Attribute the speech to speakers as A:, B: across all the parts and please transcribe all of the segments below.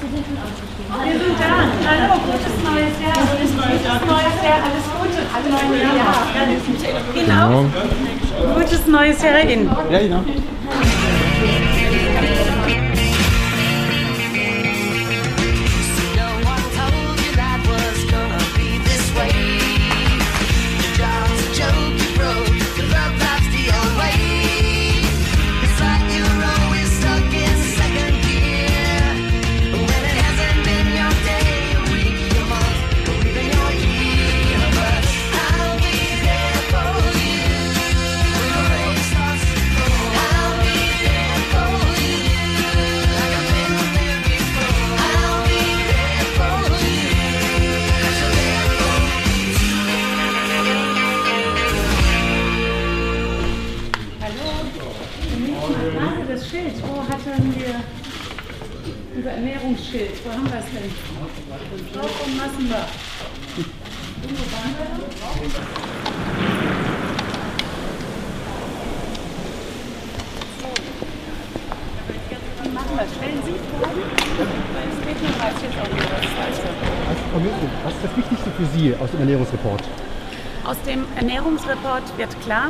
A: Wir sind da. Hallo, gutes neues Jahr. Gutes neues Jahr. Alles Gute. Alle neue Jahr. Genau. Gutes neues Jahr Ihnen.
B: Ja, genau.
A: Stellen Sie Fragen? Es geht jetzt auch was
B: Frau ist das Wichtigste für Sie aus dem Ernährungsreport?
A: Aus dem Ernährungsreport wird klar,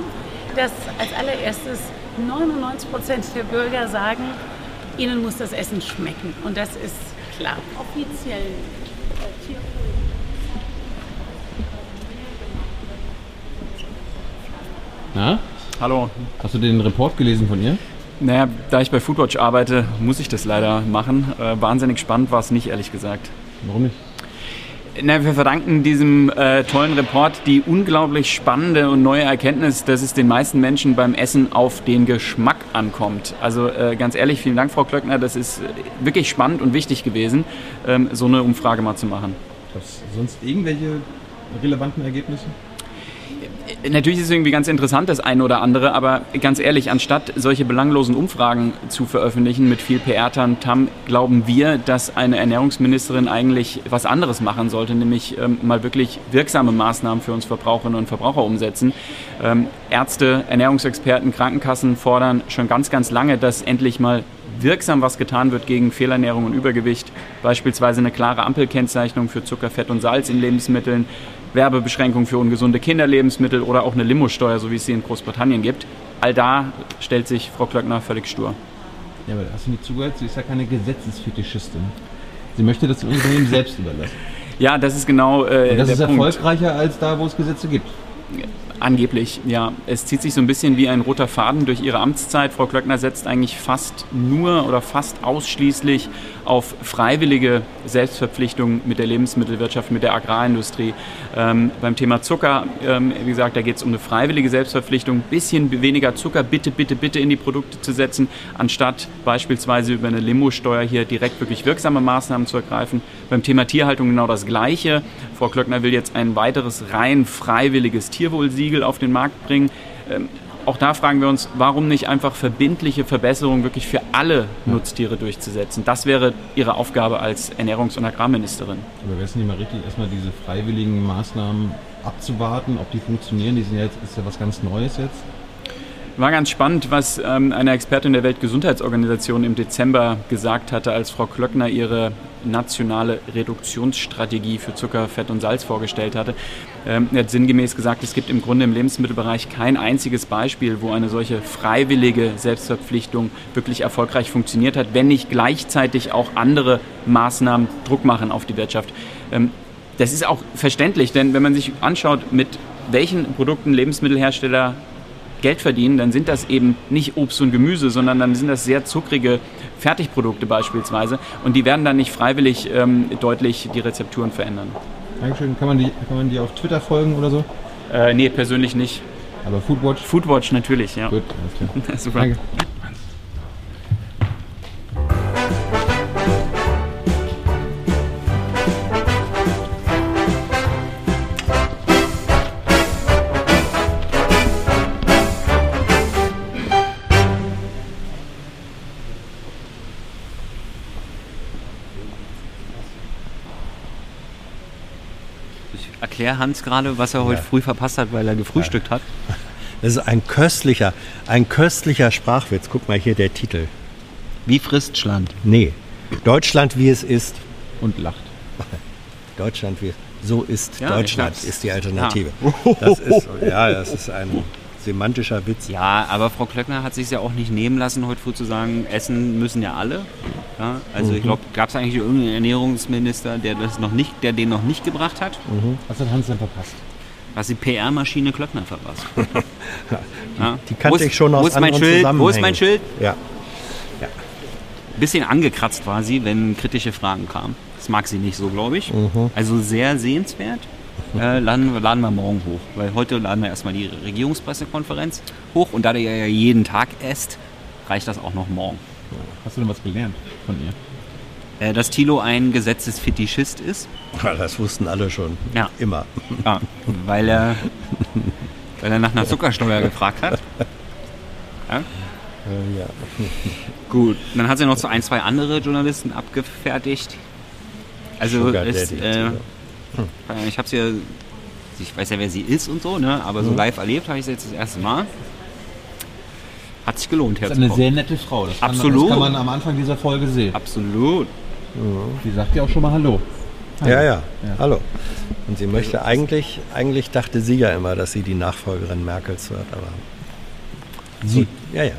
A: dass als allererstes 99 Prozent der Bürger sagen, ihnen muss das Essen schmecken. Und das ist klar. Offiziell.
C: Na?
D: Hallo.
C: Hast du den Report gelesen von ihr?
D: Naja, da ich bei Foodwatch arbeite, muss ich das leider machen. Äh, wahnsinnig spannend war es nicht, ehrlich gesagt.
C: Warum nicht?
D: Na, wir verdanken diesem äh, tollen Report die unglaublich spannende und neue Erkenntnis, dass es den meisten Menschen beim Essen auf den Geschmack ankommt. Also äh, ganz ehrlich, vielen Dank, Frau Klöckner. Das ist äh, wirklich spannend und wichtig gewesen, ähm, so eine Umfrage mal zu machen.
C: Du sonst irgendwelche relevanten Ergebnisse?
D: Natürlich ist es irgendwie ganz interessant, das eine oder andere, aber ganz ehrlich, anstatt solche belanglosen Umfragen zu veröffentlichen mit viel PR-Tam, glauben wir, dass eine Ernährungsministerin eigentlich was anderes machen sollte, nämlich ähm, mal wirklich wirksame Maßnahmen für uns Verbraucherinnen und Verbraucher umsetzen. Ähm, Ärzte, Ernährungsexperten, Krankenkassen fordern schon ganz, ganz lange, dass endlich mal wirksam was getan wird gegen Fehlernährung und Übergewicht, beispielsweise eine klare Ampelkennzeichnung für Zucker, Fett und Salz in Lebensmitteln, Werbebeschränkung für ungesunde Kinderlebensmittel oder auch eine Limosteuer, so wie es sie in Großbritannien gibt. All da stellt sich Frau Klöckner völlig stur.
C: Ja, aber hast du nicht zugehört? Sie ist ja keine Gesetzesfetischistin. Sie möchte das dem Unternehmen selbst überlassen.
D: Ja, das ist genau äh,
C: Und das ist
D: Punkt.
C: erfolgreicher als da, wo es Gesetze gibt.
D: Angeblich, ja. Es zieht sich so ein bisschen wie ein roter Faden durch ihre Amtszeit. Frau Klöckner setzt eigentlich fast nur oder fast ausschließlich auf freiwillige Selbstverpflichtungen mit der Lebensmittelwirtschaft, mit der Agrarindustrie. Ähm, beim Thema Zucker, ähm, wie gesagt, da geht es um eine freiwillige Selbstverpflichtung, ein bisschen weniger Zucker bitte, bitte, bitte in die Produkte zu setzen, anstatt beispielsweise über eine Limosteuer hier direkt wirklich wirksame Maßnahmen zu ergreifen. Beim Thema Tierhaltung genau das Gleiche. Frau Klöckner will jetzt ein weiteres rein freiwilliges Tierwohlsiegel auf den Markt bringen. Ähm, auch da fragen wir uns, warum nicht einfach verbindliche Verbesserungen wirklich für alle Nutztiere durchzusetzen? Das wäre Ihre Aufgabe als Ernährungs- und Agrarministerin.
C: Aber wäre es nicht mal richtig, erstmal diese freiwilligen Maßnahmen abzuwarten, ob die funktionieren? Die sind ja jetzt, ist ja was ganz Neues jetzt.
D: War ganz spannend, was ähm, eine Expertin der Weltgesundheitsorganisation im Dezember gesagt hatte, als Frau Klöckner ihre nationale Reduktionsstrategie für Zucker, Fett und Salz vorgestellt hatte. Ähm, er hat sinngemäß gesagt, es gibt im Grunde im Lebensmittelbereich kein einziges Beispiel, wo eine solche freiwillige Selbstverpflichtung wirklich erfolgreich funktioniert hat, wenn nicht gleichzeitig auch andere Maßnahmen Druck machen auf die Wirtschaft. Ähm, das ist auch verständlich, denn wenn man sich anschaut, mit welchen Produkten Lebensmittelhersteller Geld verdienen, dann sind das eben nicht Obst und Gemüse, sondern dann sind das sehr zuckrige Fertigprodukte beispielsweise. Und die werden dann nicht freiwillig ähm, deutlich die Rezepturen verändern.
C: Dankeschön. Kann man die, kann man die auf Twitter folgen oder so?
D: Äh, nee, persönlich nicht.
C: Aber Foodwatch?
D: Foodwatch natürlich, ja.
C: Gut, alles klar.
D: Super.
C: Danke.
E: Ich erkläre Hans gerade, was er heute früh verpasst hat, weil er gefrühstückt hat.
F: Das ist ein köstlicher, ein köstlicher Sprachwitz. Guck mal hier der Titel.
E: Wie frisst Schland?
F: Nee. Deutschland, wie es ist.
C: Und lacht.
F: Deutschland, wie so ist
E: Ja,
F: Deutschland, ist die Alternative. Das ist, ja, das ist ein semantischer Witz.
E: Ja, aber Frau Klöckner hat sich ja auch nicht nehmen lassen, heute früh zu sagen, essen müssen ja alle. Ja, also ich glaube, gab es eigentlich irgendeinen Ernährungsminister, der das noch nicht, der den noch nicht gebracht hat?
C: Was hat Hans denn verpasst?
E: Was die PR-Maschine Klöckner verpasst. Ja.
F: Die
E: Wo
F: kannte
E: ist-
F: ich schon aus
E: wo ist mein
F: anderen
E: Schild? Wo ist mein Schild?
F: Ja.
E: Bisschen angekratzt war sie, wenn kritische Fragen kamen. Das mag sie nicht so, glaube ich. Also sehr sehenswert. Äh, laden, wir- laden wir morgen hoch, weil heute laden wir erstmal die Regierungspressekonferenz hoch und da der ja jeden Tag esst, reicht das auch noch morgen.
C: Hast du denn was gelernt von ihr?
E: Äh, dass Thilo ein Gesetzesfetischist ist,
F: Ja, Das wussten alle schon.
E: Ja.
F: Immer.
E: ja, weil, er, weil er nach einer Zuckersteuer gefragt hat. Ja?
F: Äh, ja.
E: Gut, dann hat sie noch so ein, zwei andere Journalisten abgefertigt. Also
F: Sugar
E: ist,
F: Daddy,
E: äh,
F: Thilo.
E: ich habe sie ja, ich weiß ja, wer sie ist und so, ne? aber
F: Mhm.
E: so live erlebt habe ich sie jetzt das erste Mal. Hat sich gelohnt,
C: Das ist eine sehr nette Frau. Das kann,
E: Absolut.
C: Das kann man am Anfang dieser Folge sehen.
E: Absolut.
C: Die sagt ja auch schon mal Hallo.
F: Ja, ja, Hallo. Und sie möchte eigentlich, eigentlich dachte sie ja immer, dass sie die Nachfolgerin Merkels wird, aber.
C: Sie.
F: Ja, ja.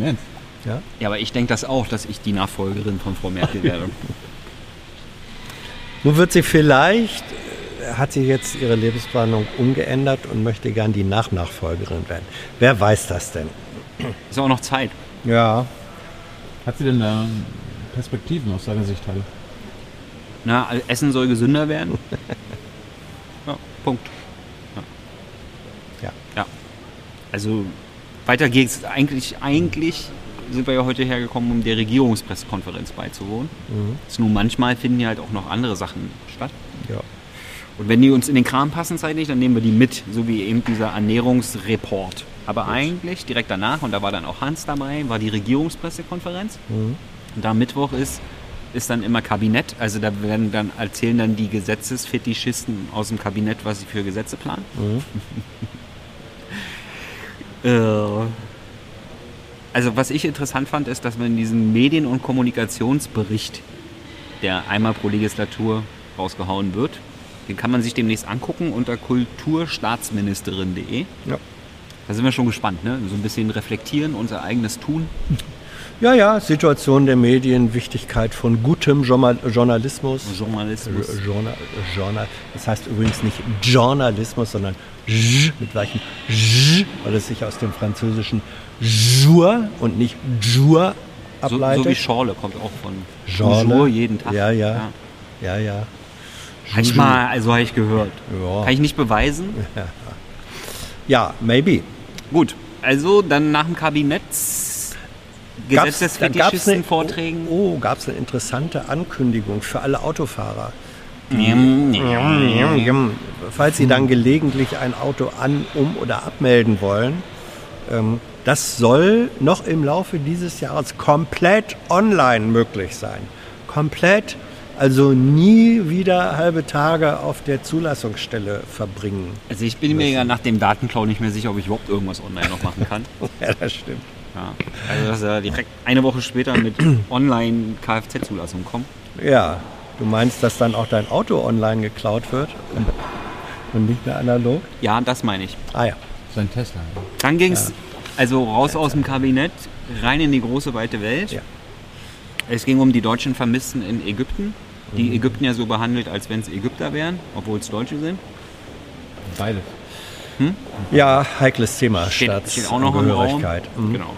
C: Ernst?
F: ja.
E: Ja, aber ich denke das auch, dass ich die Nachfolgerin von Frau Merkel werde.
F: Nun wird sie vielleicht, äh, hat sie jetzt ihre Lebensplanung umgeändert und möchte gern die Nachnachfolgerin werden. Wer weiß das denn?
E: Ist auch noch Zeit.
F: Ja.
C: Hat sie denn da Perspektiven aus seiner Sicht halt?
E: Na, Essen soll gesünder werden. Ja, Punkt.
F: Ja.
E: Ja. Also weiter geht's. Eigentlich, eigentlich sind wir ja heute hergekommen, um der Regierungspressekonferenz beizuwohnen. Ist Nur manchmal finden ja halt auch noch andere Sachen statt.
F: Ja.
E: Und wenn die uns in den Kram passen zeitlich, dann nehmen wir die mit, so wie eben dieser Ernährungsreport. Aber eigentlich direkt danach, und da war dann auch Hans dabei, war die Regierungspressekonferenz. Und da Mittwoch ist, ist dann immer Kabinett. Also da werden dann erzählen dann die Gesetzesfetischisten aus dem Kabinett, was sie für Gesetze planen. äh, also was ich interessant fand, ist, dass man in diesem Medien- und Kommunikationsbericht, der einmal pro Legislatur rausgehauen wird, den kann man sich demnächst angucken unter kulturstaatsministerin.de.
F: Ja.
E: Da sind wir schon gespannt, ne? So ein bisschen reflektieren, unser eigenes Tun.
F: Ja, ja, Situation der Medien, Wichtigkeit von gutem Journal Journalismus.
E: Journalismus.
F: Äh, Journal, Journal, das heißt übrigens nicht Journalismus, sondern J mit gleichem J, weil es sich aus dem französischen Jour und nicht Jour
E: So,
F: ableitet.
E: so wie Schorle kommt auch von
F: Schorle.
E: Bonjour jeden Tag.
F: Ja, ja. Ja, ja.
E: Manchmal, also habe ich gehört.
F: Ja.
E: Kann ich nicht beweisen.
F: Ja, maybe.
E: Gut, also dann nach dem Kabinett
F: da gab's
E: Gesetzesfetischisten-Vorträgen.
F: Oh, oh gab es eine interessante Ankündigung für alle Autofahrer. Falls Sie dann gelegentlich ein Auto an, um oder abmelden wollen, ähm, das soll noch im Laufe dieses Jahres komplett online möglich sein. Komplett, also nie wieder halbe Tage auf der Zulassungsstelle verbringen.
E: Also ich bin mir ja nach dem Datenklau nicht mehr sicher, ob ich überhaupt irgendwas online noch machen kann.
F: Ja, das stimmt.
E: Ja. Also dass er direkt eine Woche später mit Online-Kfz-Zulassung kommt.
F: Ja, du meinst, dass dann auch dein Auto online geklaut wird und nicht mehr analog?
E: Ja, das meine ich.
F: Ah ja.
C: Sein Tesla.
E: Dann ging es also raus aus dem Kabinett, rein in die große weite Welt.
F: Ja.
E: Es ging um die deutschen Vermissten in Ägypten. Die Ägypten ja so behandelt, als wenn es Ägypter wären, obwohl es Deutsche sind.
C: Beides.
F: Ja, heikles Thema.
E: Steht, steht auch noch im Raum.
F: Mhm.
E: Genau.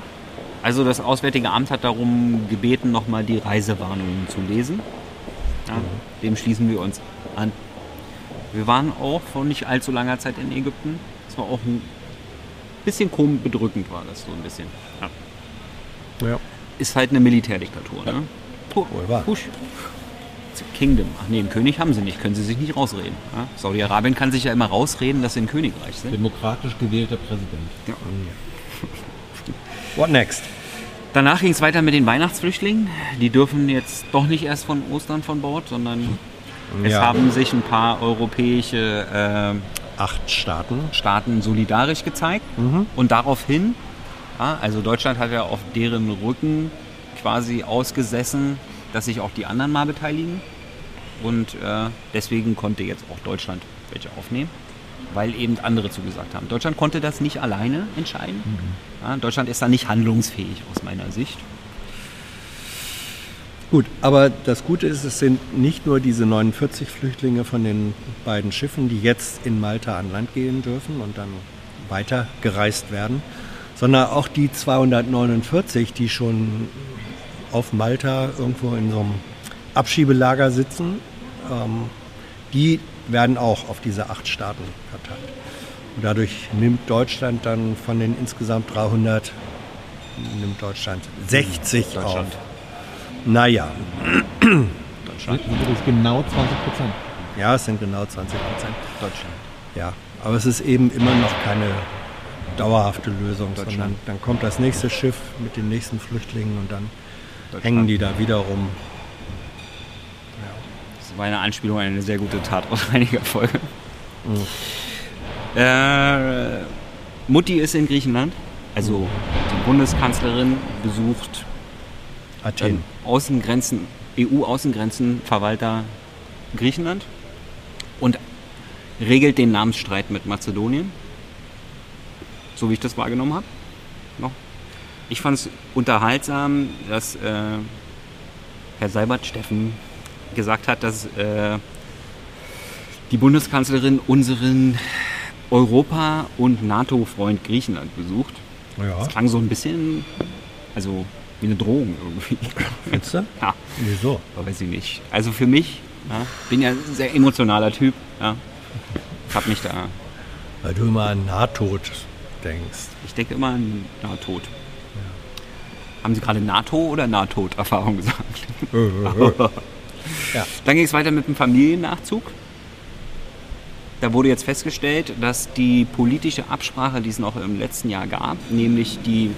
E: Also das Auswärtige Amt hat darum gebeten, nochmal die Reisewarnungen zu lesen. Ja, Dem schließen wir uns an. Wir waren auch vor nicht allzu langer Zeit in Ägypten. Es war auch ein bisschen komisch bedrückend, war das so ein bisschen. Ja.
F: Ja.
E: Ist halt eine Militärdiktatur, ne? Pu-
F: Wohl wahr.
E: Kingdom. Ach nee, einen König haben sie nicht, können sie sich nicht rausreden. Ja? Saudi-Arabien kann sich ja immer rausreden, dass sie ein Königreich sind.
C: Demokratisch gewählter Präsident.
F: What next?
E: Danach ging es weiter mit den Weihnachtsflüchtlingen. Die dürfen jetzt doch nicht erst von Ostern von Bord, sondern es
F: Ja.
E: haben sich ein paar europäische
F: Acht Staaten.
E: äh, Staaten solidarisch gezeigt. Und daraufhin, ja, also Deutschland hat ja auf deren Rücken quasi ausgesessen, dass sich auch die anderen mal beteiligen. Und äh, deswegen konnte jetzt auch Deutschland welche aufnehmen, weil eben andere zugesagt haben. Deutschland konnte das nicht alleine entscheiden. Ja, Deutschland ist da nicht handlungsfähig aus meiner Sicht.
F: Gut, aber das Gute ist, es sind nicht nur diese 49 Flüchtlinge von den beiden Schiffen, die jetzt in Malta an Land gehen dürfen und dann weiter gereist werden, sondern auch die 249, die schon auf Malta irgendwo in so einem Abschiebelager sitzen, ähm, die werden auch auf diese acht Staaten verteilt. Und dadurch nimmt Deutschland dann von den insgesamt 300, nimmt Deutschland 60
E: Deutschland.
F: auf. Naja,
C: Das ist genau 20 Prozent.
F: ja, es sind genau 20 Prozent.
E: Deutschland.
F: Ja, aber es ist eben immer noch keine dauerhafte Lösung,
E: Deutschland.
F: sondern dann kommt das nächste Schiff mit den nächsten Flüchtlingen und dann
E: Deutschland.
F: Hängen die da wieder rum.
E: Das war eine Anspielung an eine sehr gute Tat aus einiger Folge. Äh, Mutti ist in Griechenland. Also die Bundeskanzlerin besucht
F: Athen.
E: ähm, Außengrenzen, EU-Außengrenzenverwalter Griechenland und regelt den Namensstreit mit Mazedonien. So wie ich das wahrgenommen habe. Noch. Ich fand es unterhaltsam, dass äh, Herr Seibert Steffen gesagt hat, dass äh, die Bundeskanzlerin unseren Europa- und NATO-Freund Griechenland besucht.
F: Ja,
E: Das klang so ein bisschen, also wie eine Drohung irgendwie.
F: findest du?
E: Ja,
F: Wieso?
E: aber weiß ich nicht. Also für mich, ja, bin ja ein sehr emotionaler Typ. Ja. Ich hab mich da,
F: Weil du immer an Nahtod denkst.
E: ich denke immer an Nahtod. Haben Sie gerade NATO oder Nahtod-Erfahrung gesagt?
F: Ja.
E: Dann ging es weiter mit dem Familiennachzug. Da wurde jetzt festgestellt, dass die politische Absprache, die es noch im letzten Jahr gab, nämlich die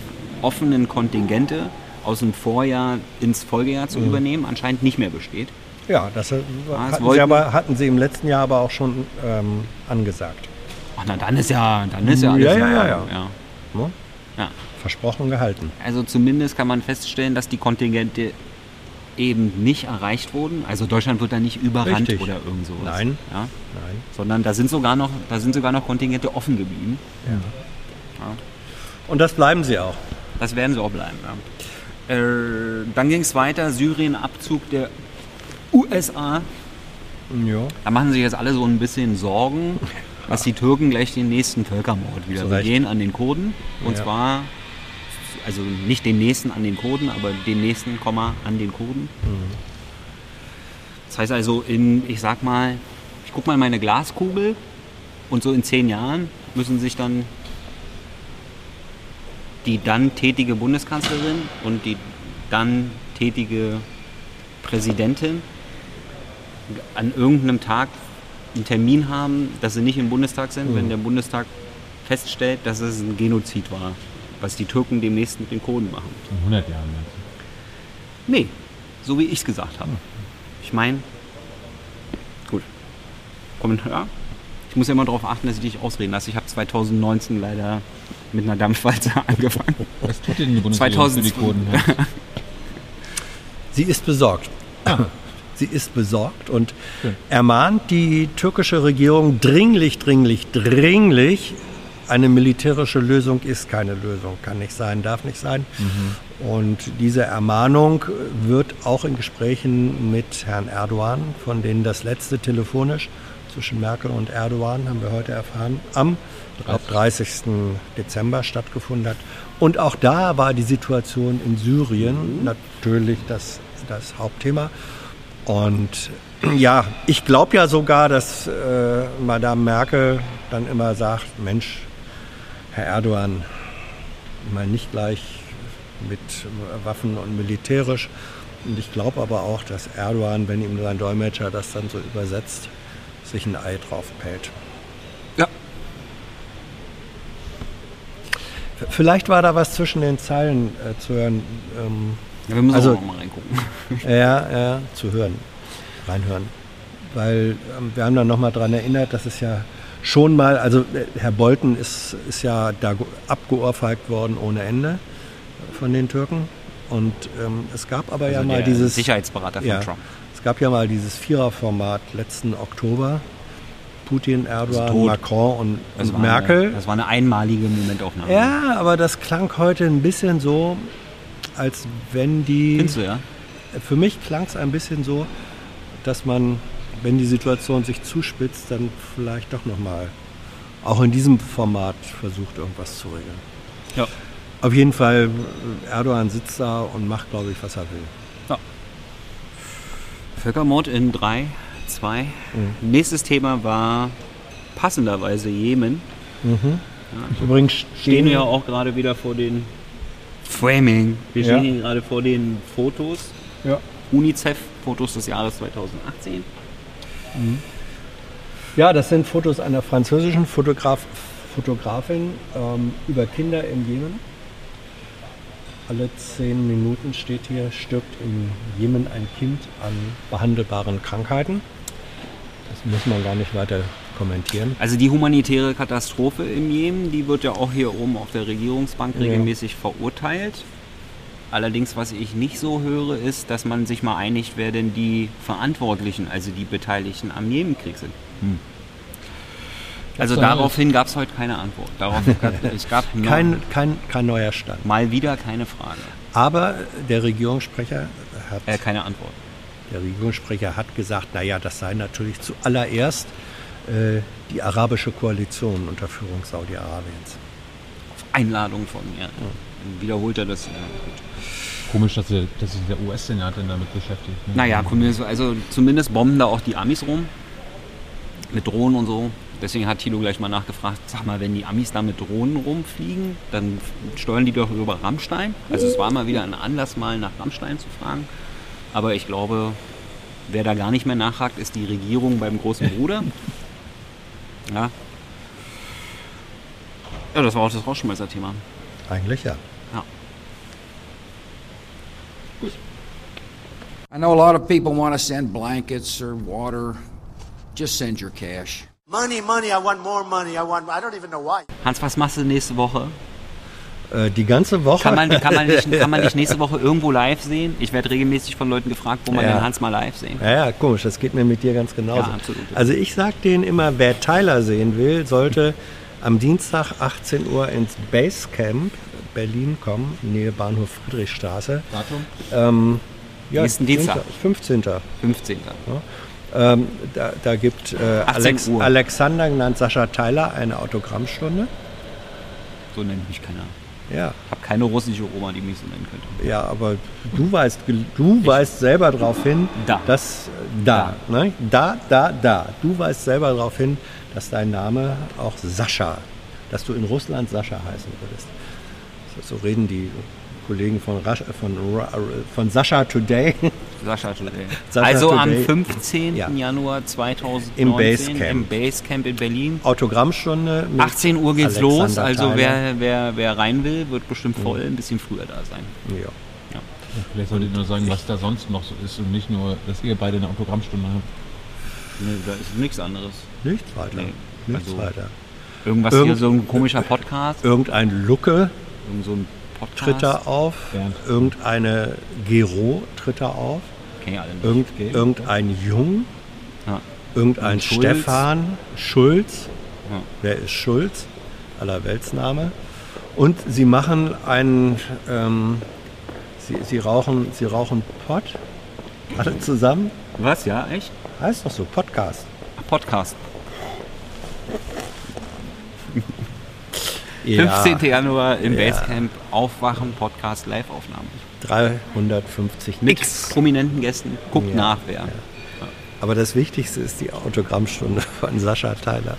E: offenen Kontingente aus dem Vorjahr ins Folgejahr zu übernehmen, anscheinend nicht mehr besteht.
F: Ja, das äh,
E: das
F: hatten, sie aber, hatten sie im letzten Jahr aber auch schon ähm, angesagt.
E: Ach na, dann ist ja, dann ist ja alles
F: Ja, ja, ja,
E: Ordnung,
F: ja.
E: ja. Ja.
F: Versprochen gehalten.
E: Also zumindest kann man feststellen, dass die Kontingente eben nicht erreicht wurden. Also Deutschland wird da nicht überrannt
F: Richtig.
E: oder irgend sowas.
F: Nein.
E: Ja?
F: Nein.
E: Sondern da sind sogar noch, da sind sogar noch Kontingente offen geblieben.
F: Und das bleiben sie auch.
E: Das werden sie auch bleiben. Ja. Äh, dann ging es weiter, Syrien-Abzug der USA.
F: Ja.
E: Da machen sich jetzt alle so ein bisschen Sorgen, dass die Türken gleich den nächsten Völkermord wieder
F: Zu Recht.
E: begehen an den Kurden. Und
F: Ja.
E: zwar, also nicht den nächsten an den Kurden, aber den nächsten, Komma, an den Kurden. Das heißt also, in, ich sag mal, ich guck mal in meine Glaskugel und so in zehn Jahren müssen sich dann die dann tätige Bundeskanzlerin und die dann tätige Präsidentin an irgendeinem Tag einen Termin haben, dass sie nicht im Bundestag sind, wenn der Bundestag feststellt, dass es ein Genozid war, was die Türken demnächst mit den Kurden machen.
C: In 100 Jahren. du?
E: Nee, so wie ich es gesagt habe. Ich meine, gut. Kommentar. Ich muss ja immer darauf achten, dass ich dich ausreden lasse. Ich habe 2019 leider mit einer Dampfwalze angefangen.
C: Was tut denn die Bundesregierung für die
E: 2002.
C: Kurden?
F: Sie ist besorgt. Sie ist besorgt und
C: Schön.
F: ermahnt die türkische Regierung dringlich, dringlich, dringlich. Eine militärische Lösung ist keine Lösung, kann nicht sein, darf nicht sein. Und diese Ermahnung wird auch in Gesprächen mit Herrn Erdogan, von denen das letzte telefonisch zwischen Merkel und Erdogan, haben wir heute erfahren, am ich glaub, 30. Dezember stattgefunden hat. Und auch da war die Situation in Syrien natürlich das, das Hauptthema. Und ja, ich glaube ja sogar, dass äh, Madame Merkel dann immer sagt, Mensch, Herr Erdogan, mal nicht gleich mit Waffen und militärisch. Und ich glaube aber auch, dass Erdogan, wenn ihm sein Dolmetscher das dann so übersetzt, sich ein Ei drauf pellt.
E: Ja.
F: Vielleicht war da was zwischen den Zeilen äh, zu hören. Ähm,
E: Ja, wir müssen
F: Also-
E: auch mal reingucken.
F: ja, ja, zu hören, reinhören. Weil ähm, wir haben dann nochmal daran erinnert, dass es ja schon mal, also äh, Herr Bolton ist, ist ja da ge- abgeohrfeigt worden ohne Ende von den Türken. Und ähm, es gab aber ja
E: Also
F: mal
E: der
F: dieses
E: Sicherheitsberater von
F: ja,
E: Trump.
F: Es gab ja mal dieses Viererformat letzten Oktober. Putin, Erdogan. Macron und,
E: Das
F: und Merkel.
E: Eine, das war eine einmalige Momentaufnahme.
F: ja, aber das klang heute ein bisschen so, als wenn die.
E: Findest du, ja?
F: Für mich klang es ein bisschen so, dass man, wenn die Situation sich zuspitzt, dann vielleicht doch nochmal auch in diesem Format versucht, irgendwas zu regeln.
E: Ja.
F: Auf jeden Fall, Erdogan sitzt da und macht, glaube ich, was er will.
E: Völkermord in 3, 2.
F: Mhm.
E: Nächstes Thema war passenderweise Jemen.
F: Übrigens
E: Stehen wir ja auch gerade wieder vor den Framing. Wir
F: Ja.
E: stehen hier gerade vor den Fotos.
B: Ja.
E: UNICEF-Fotos des Jahres 2018.
F: Ja, das sind Fotos einer französischen Fotograf, Fotografin ähm, über Kinder im Jemen. Alle zehn Minuten steht hier, stirbt im Jemen ein Kind an behandelbaren Krankheiten. Das muss man gar nicht weiter kommentieren.
E: Also die humanitäre Katastrophe im Jemen, die wird ja auch hier oben auf der Regierungsbank
F: Ja.
E: regelmäßig verurteilt. Allerdings, was ich nicht so höre, ist, dass man sich mal einigt, wer denn die Verantwortlichen, also die Beteiligten am Jemenkrieg sind. Also
B: doch nicht.
E: daraufhin gab es heute keine Antwort. Darauf, es gab
F: Kein, kein, kein neuer Stand.
E: mal wieder keine Frage,
F: Aber der Regierungssprecher hat,
E: äh, keine Antwort.
F: der Regierungssprecher hat gesagt, naja, das sei natürlich zuallererst die arabische Koalition unter Führung Saudi-Arabiens.
E: Einladung von mir. Dann wiederholt er das. ja, gut.
C: Komisch, dass, sie, dass sich der US-Senat denn damit beschäftigt. Ne?
E: Naja, zumindest, also zumindest bomben da auch die Amis rum. Mit Drohnen und so. Deswegen hat Thilo gleich mal nachgefragt, sag mal, wenn die Amis da mit Drohnen rumfliegen, dann steuern die doch über Rammstein. Also es war mal wieder ein Anlass, mal nach Rammstein zu fragen. Aber ich glaube, wer da gar nicht mehr nachhakt, ist die Regierung beim großen Bruder. Ja. Ja, das war auch das Rausschmeißer-Thema.
F: Eigentlich ja.
E: Ja.
G: I know a lot of people want to send blankets or water. Just send your cash.
H: Money, money, I want more money. I want, I don't even know why.
E: Hans, was machst du nächste Woche?
F: Äh, die ganze Woche.
E: Kann man, kann, man nicht, kann man nicht nächste Woche irgendwo live sehen? Ich werde regelmäßig von Leuten gefragt, wo man
F: Ja.
E: den Hans mal live sehen kann.
F: Ja, ja, komisch, das geht mir mit dir ganz genauso.
E: Ja, absolut.
F: Also ich sag denen immer, wer Tyler sehen will, sollte am Dienstag 18 Uhr ins Basecamp Berlin kommen, Nähe Bahnhof Friedrichstraße.
C: Datum?
F: Ähm, ja,
E: Nächsten Dienstag.
F: 15.
E: 15.
F: Ähm, da, da gibt äh,
E: 18
F: Alex. Alexander, genannt Sascha Tyler, eine Autogrammstunde.
E: So nennt mich keiner.
F: Ja,
E: Ich habe keine russische Oma, die mich so nennen könnte.
F: ja, aber du weißt, du weißt selber darauf hin,
E: Da.
F: dass da, ne? da, da, da. Du weißt selber darauf hin, dass dein Name auch Sascha, dass du in Russland Sascha heißen würdest. So reden die Kollegen von, Rasch, von, Ra- von Sascha Today
E: Sascha Today.
F: Sascha
E: also am
F: Today.
E: 15.
F: Ja.
E: Januar 2019
F: Im Basecamp.
E: im Basecamp in Berlin.
F: Autogrammstunde. Mit
E: 18 Uhr geht's
F: Alexander
E: los, also
F: Tyler.
E: wer, wer, wer rein will, wird bestimmt voll ein bisschen früher da sein.
F: Ja.
C: Vielleicht solltet ihr nur sagen, was da sonst noch so ist und nicht nur, dass ihr beide eine Autogrammstunde habt.
E: Nee, da ist nichts anderes.
F: Nichts weiter.
E: Nee,
F: Nichts
E: also-
F: weiter.
E: Irgendwas
F: Irgend-
E: hier, so ein komischer Podcast.
F: Irgendein Lucke
E: Irgend so ein Podcast.
F: tritt da auf.
C: Bernd.
F: Irgendeine Gero tritt da auf.
E: Kenn ich alle nicht.
F: Irgend, irgendein Jung.
E: Ja.
F: Irgendein
E: Schulz.
F: Stefan Schulz.
E: Ja.
F: Wer ist Schulz? Aller Weltsname. Und sie machen einen, ähm, sie, sie, rauchen, sie rauchen Pott. Alle zusammen.
E: Was, ja, echt?
F: Heißt doch so, Podcast.
E: Ach, Podcast.
F: Ja,
E: 15. Januar im
F: Ja.
E: Basecamp Aufwachen Podcast Live-Aufnahme.
F: 350
E: Mit
F: nix.
E: prominenten Gästen. Guckt
F: Ja,
E: nach, wer.
F: Aber das Wichtigste ist die Autogrammstunde von Sascha Tyler.